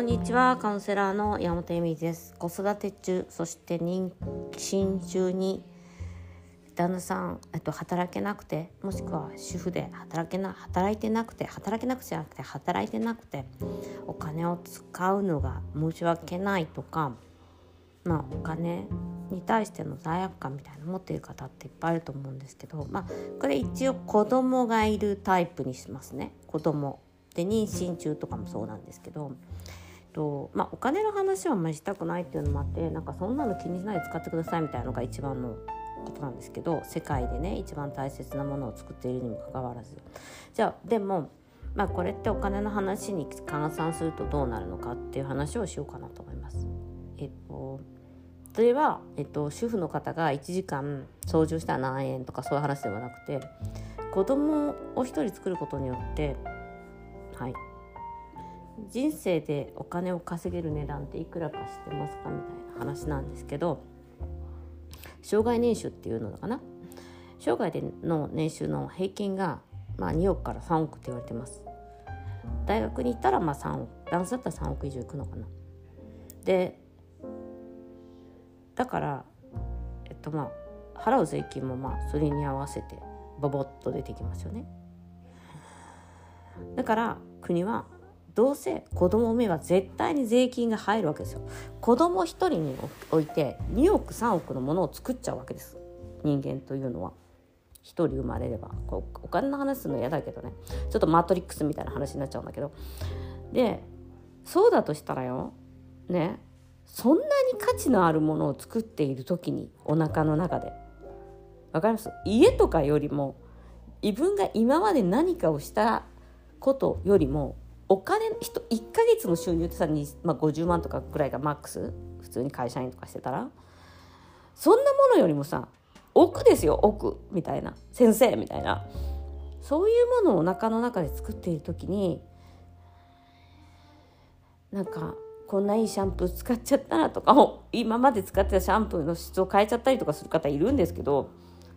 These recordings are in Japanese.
こんにちはカウンセラーの山本恵美です子育て中そして妊娠中に旦那さん、えっと、働けなくてもしくは主婦で働けな働いてなくて働けなくじゃなくて働いてなくてお金を使うのが申し訳ないとかまあお金に対しての罪悪感みたいなの持っている方っていっぱいあると思うんですけどまあこれ一応子供がいるタイプにしますね子供で妊娠中とかもそうなんですけど。とまあ、お金の話はあんまりしたくないっていうのもあってなんかそんなの気にしないで使ってくださいみたいなのが一番のことなんですけど世界でね一番大切なものを作っているにもかかわらずじゃあでも、まあ、これってお金の話に換算するとどうなるのかっていう話をしようかなと思います。えっとそれは、えっと、主婦の方が1時間掃除をしたら何円とかそういう話ではなくて子供を1人作ることによってはい人生でお金を稼げる値段っていくらか知ってますかみたいな話なんですけど障害年収っていうのかな？生涯での年収の平均が、まあ、2億から3億って言われてます。大学に行ったらまあ3億。男性だったら3億以上いくのかな？でだからえっとまあ払う税金もまあそれに合わせてボボッと出てきますよね。だから国はどうせ子供産めば絶対に税金が入るわけですよ。子供一人において2億3億のものを作っちゃうわけです。人間というのは。一人生まれれば。こうお金の話するの嫌だけどね。ちょっとマトリックスみたいな話になっちゃうんだけど。でそうだとしたらよ。ね。そんなに価値のあるものを作っている時にお腹の中で。わかります？家とかよりも自分が今まで何かをしたことよりもお金人1ヶ月の収入ってさ、まあ、50万とかぐらいがマックス？普通に会社員とかしてたら？そんなものよりもさ奥ですよ奥みたいな。先生みたいな。そういうものをお腹の中で作っている時になんかこんないいシャンプー使っちゃったなとか今まで使ってたシャンプーの質を変えちゃったりとかする方いるんですけど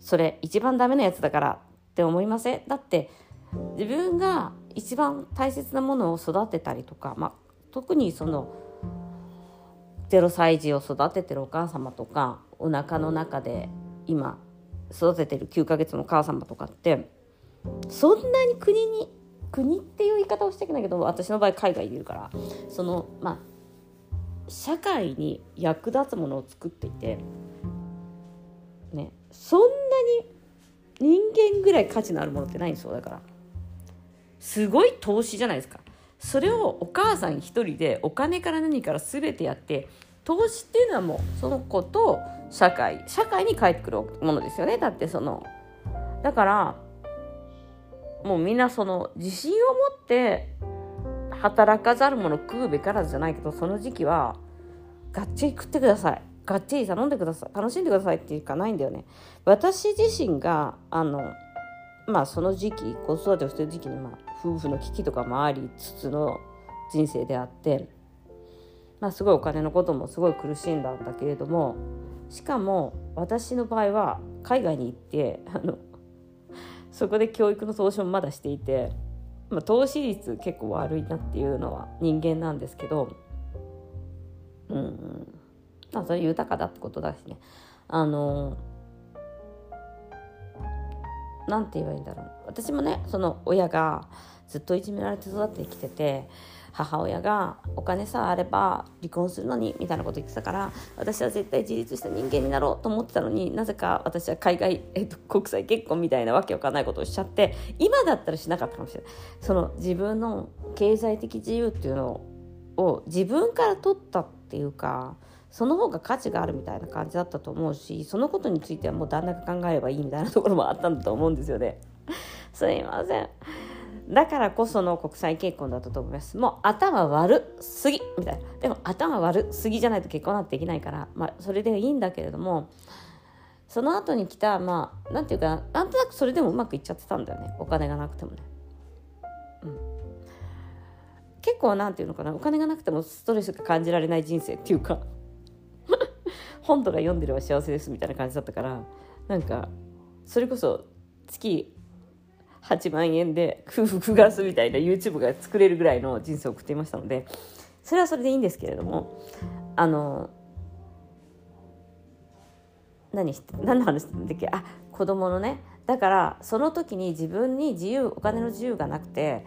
それ一番ダメなやつだからって思いません？だって自分が一番大切なものを育てたりとか、まあ、特にその0歳児を育ててるお母様とかお腹の中で今育ててる9ヶ月のお母様とかってそんなに国に国っていう言い方をしてきないけど私の場合海外にいるからそのまあ社会に役立つものを作っていてねそんなに人間ぐらい価値のあるものってないんですよだから。すごい投資じゃないですか。それをお母さん一人でお金から何から全てやって投資っていうのはもうその子と社会社会に返ってくるものですよね。だってそのだからもうみんなその自信を持って働かざる者食うべからずじゃないけどその時期はがっちり食ってください。がっちり頼んでください。楽しんでくださいっていうかないんだよね。私自身があのまあその時期子育てをしてる時期にまあ夫婦の危機とかもありつつの人生であって、まあ、すごいお金のこともすごい苦しんだんだけれどもしかも私の場合は海外に行ってあのそこで教育の投資もまだしていて、まあ、投資率結構悪いなっていうのは人間なんですけどうん。まあそれ豊かだってことだしね。あのんて言えばいいんだろう。私もねその親がずっといじめられて育ってきてて母親がお金さえあれば離婚するのにみたいなこと言ってたから私は絶対自立した人間になろうと思ってたのになぜか私は海外、えっと、国際結婚みたいなわけわかんないことをしちゃって今だったらしなかったかもしれない。その自分の経済的自由っていうのを自分から取ったっていうかその方が価値があるみたいな感じだったと思うしそのことについてはもう旦那が考えればいいみたいなところもあったんだと思うんですよね。すいません。だからこその国際結婚だったと思います。もう頭悪すぎみたいな。でも頭悪すぎじゃないと結婚なんてできないから、まあそれでいいんだけれども、その後に来た、まあ、なんていうか、なんとなくそれでもうまくいっちゃってたんだよね。お金がなくてもね。うん。結構なんていうのかな、お金がなくてもストレスが感じられない人生っていうか本とか読んでれば幸せですみたいな感じだったからなんかそれこそ月8万円で夫婦9月みたいな YouTube が作れるぐらいの人生を送っていましたのでそれはそれでいいんですけれどもあの何して何の話してんだっけ？あ子供のね。だからその時に自分に自由お金の自由がなくて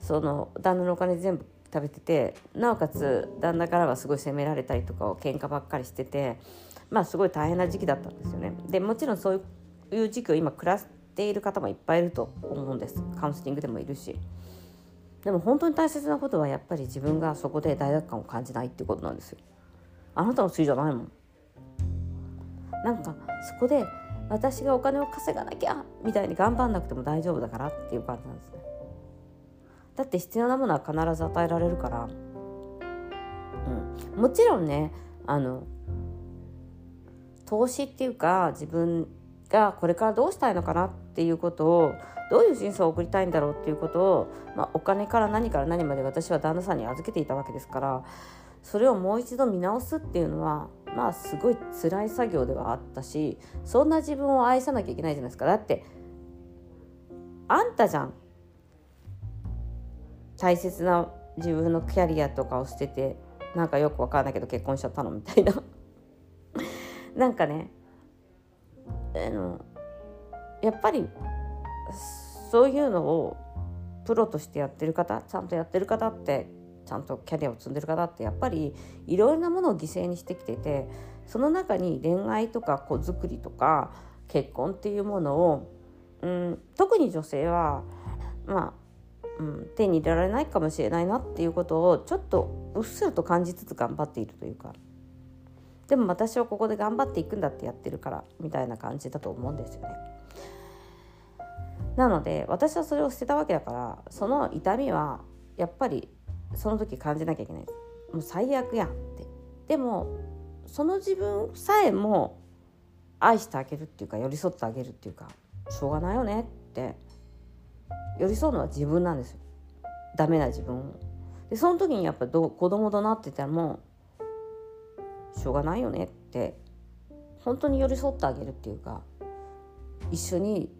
その旦那のお金全部食べててなおかつ旦那からはすごい責められたりとかを喧嘩ばっかりしててまあすごい大変な時期だったんですよね。でもちろんそういう時期を今暮らしている方もいっぱいいると思うんですカウンセリングでもいるし。でも本当に大切なことはやっぱり自分がそこで罪悪感を感じないっていうことなんですよ。あなたのせいじゃないもん。なんかそこで私がお金を稼がなきゃみたいに頑張んなくても大丈夫だからっていう感じなんですね。だって必要なものは必ず与えられるから、うん、もちろんねあの投資っていうか自分がこれからどうしたいのかなっていうことをどういう人生を送りたいんだろうっていうことを、まあ、お金から何から何まで私は旦那さんに預けていたわけですからそれをもう一度見直すっていうのはまあすごい辛い作業ではあったしそんな自分を愛さなきゃいけないじゃないですか。だってあんたじゃん大切な自分のキャリアとかを捨ててなんかよく分かんないけど結婚しちゃったのみたいな。なんかねあのやっぱりそういうのをプロとしてやってる方ちゃんとやってる方ってちゃんとキャリアを積んでる方ってやっぱりいろいろなものを犠牲にしてきててその中に恋愛とか子作りとか結婚っていうものを、うん、特に女性はまあうん、手に入れられないかもしれないなっていうことをちょっとうっすらと感じつつ頑張っているというか。でも私はここで頑張っていくんだってやってるからみたいな感じだと思うんですよね。なので私はそれを捨てたわけだからその痛みはやっぱりその時感じなきゃいけない。もう最悪やんって。でもその自分さえも愛してあげるっていうか寄り添ってあげるっていうかしょうがないよねって寄り添うのは自分なんですよ。ダメな自分でその時にやっぱど子供となっててもうしょうがないよねって本当に寄り添ってあげるっていうか一緒に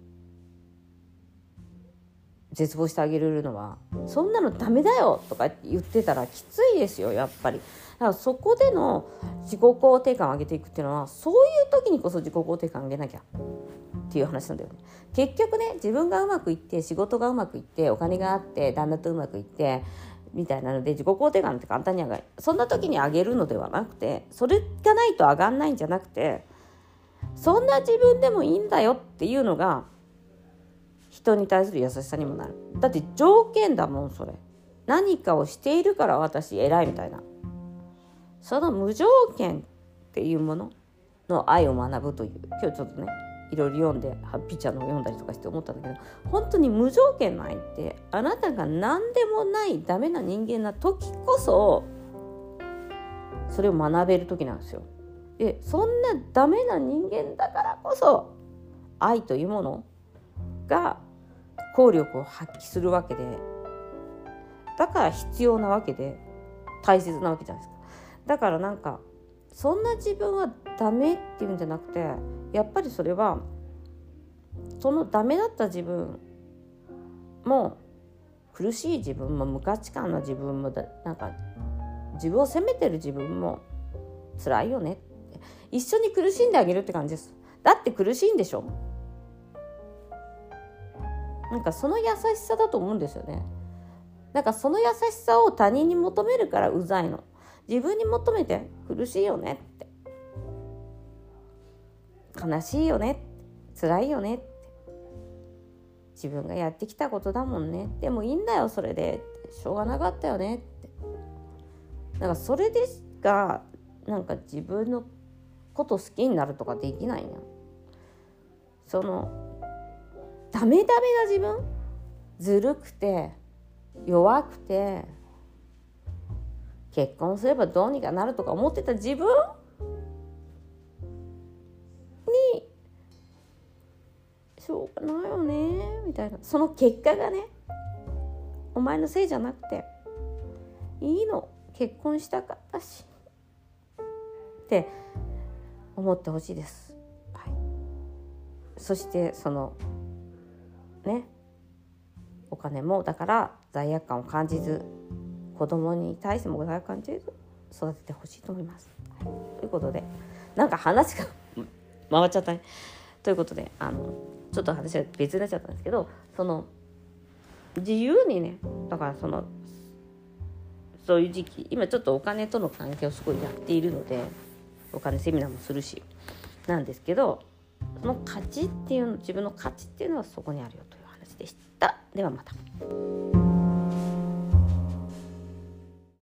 絶望してあげるのはそんなのダメだよとか言ってたらきついですよやっぱり。だからそこでの自己肯定感を上げていくっていうのはそういう時にこそ自己肯定感上げなきゃ。っていう話なんだよね。結局ね自分がうまくいって仕事がうまくいってお金があって旦那とうまくいってみたいなので自己肯定感って簡単に上がる。そんな時に上げるのではなくてそれがないと上がんないんじゃなくてそんな自分でもいいんだよっていうのが人に対する優しさにもなる。だって条件だもんそれ。何かをしているから私偉いみたいな。その無条件っていうものの愛を学ぶという。今日ちょっとねいろいろ読んでハッピーちゃんの読んだりとかして思ったんだけど本当に無条件の愛ってあなたが何でもないダメな人間な時こそそれを学べる時なんですよ。でそんなダメな人間だからこそ愛というものが効力を発揮するわけでだから必要なわけで大切なわけじゃないですか。だからなんかそんな自分はダメっていうんじゃなくてやっぱりそれはそのダメだった自分も苦しい自分も無価値観の自分もだなんか自分を責めてる自分も辛いよね。って一緒に苦しんであげるって感じです。だって苦しいんでしょ。なんかその優しさだと思うんですよね。なんかその優しさを他人に求めるからうざいの。自分に求めて苦しいよねって。悲しいよね辛いよねって。自分がやってきたことだもんね。でもいいんだよそれで。しょうがなかったよねって。だかそれでしかなんか自分のこと好きになるとかできないなそのダメダメな自分？ずるくて弱くて結婚すればどうにかなるとか思ってた自分にしょうがないよねみたいな。その結果がねお前のせいじゃなくていいの結婚したかったしって思ってほしいです、はい、そしてそのねお金もだから罪悪感を感じず子供に対しても穏やかに育ててほしいと思います。はい、ということでなんか話が 回っちゃったね。ということであのちょっと話が別になっちゃったんですけどその自由にねだからそのそういう時期今ちょっとお金との関係をすごいやっているのでお金セミナーもするしなんですけどその価値っていうの自分の価値っていうのはそこにあるよという話でした。ではまた。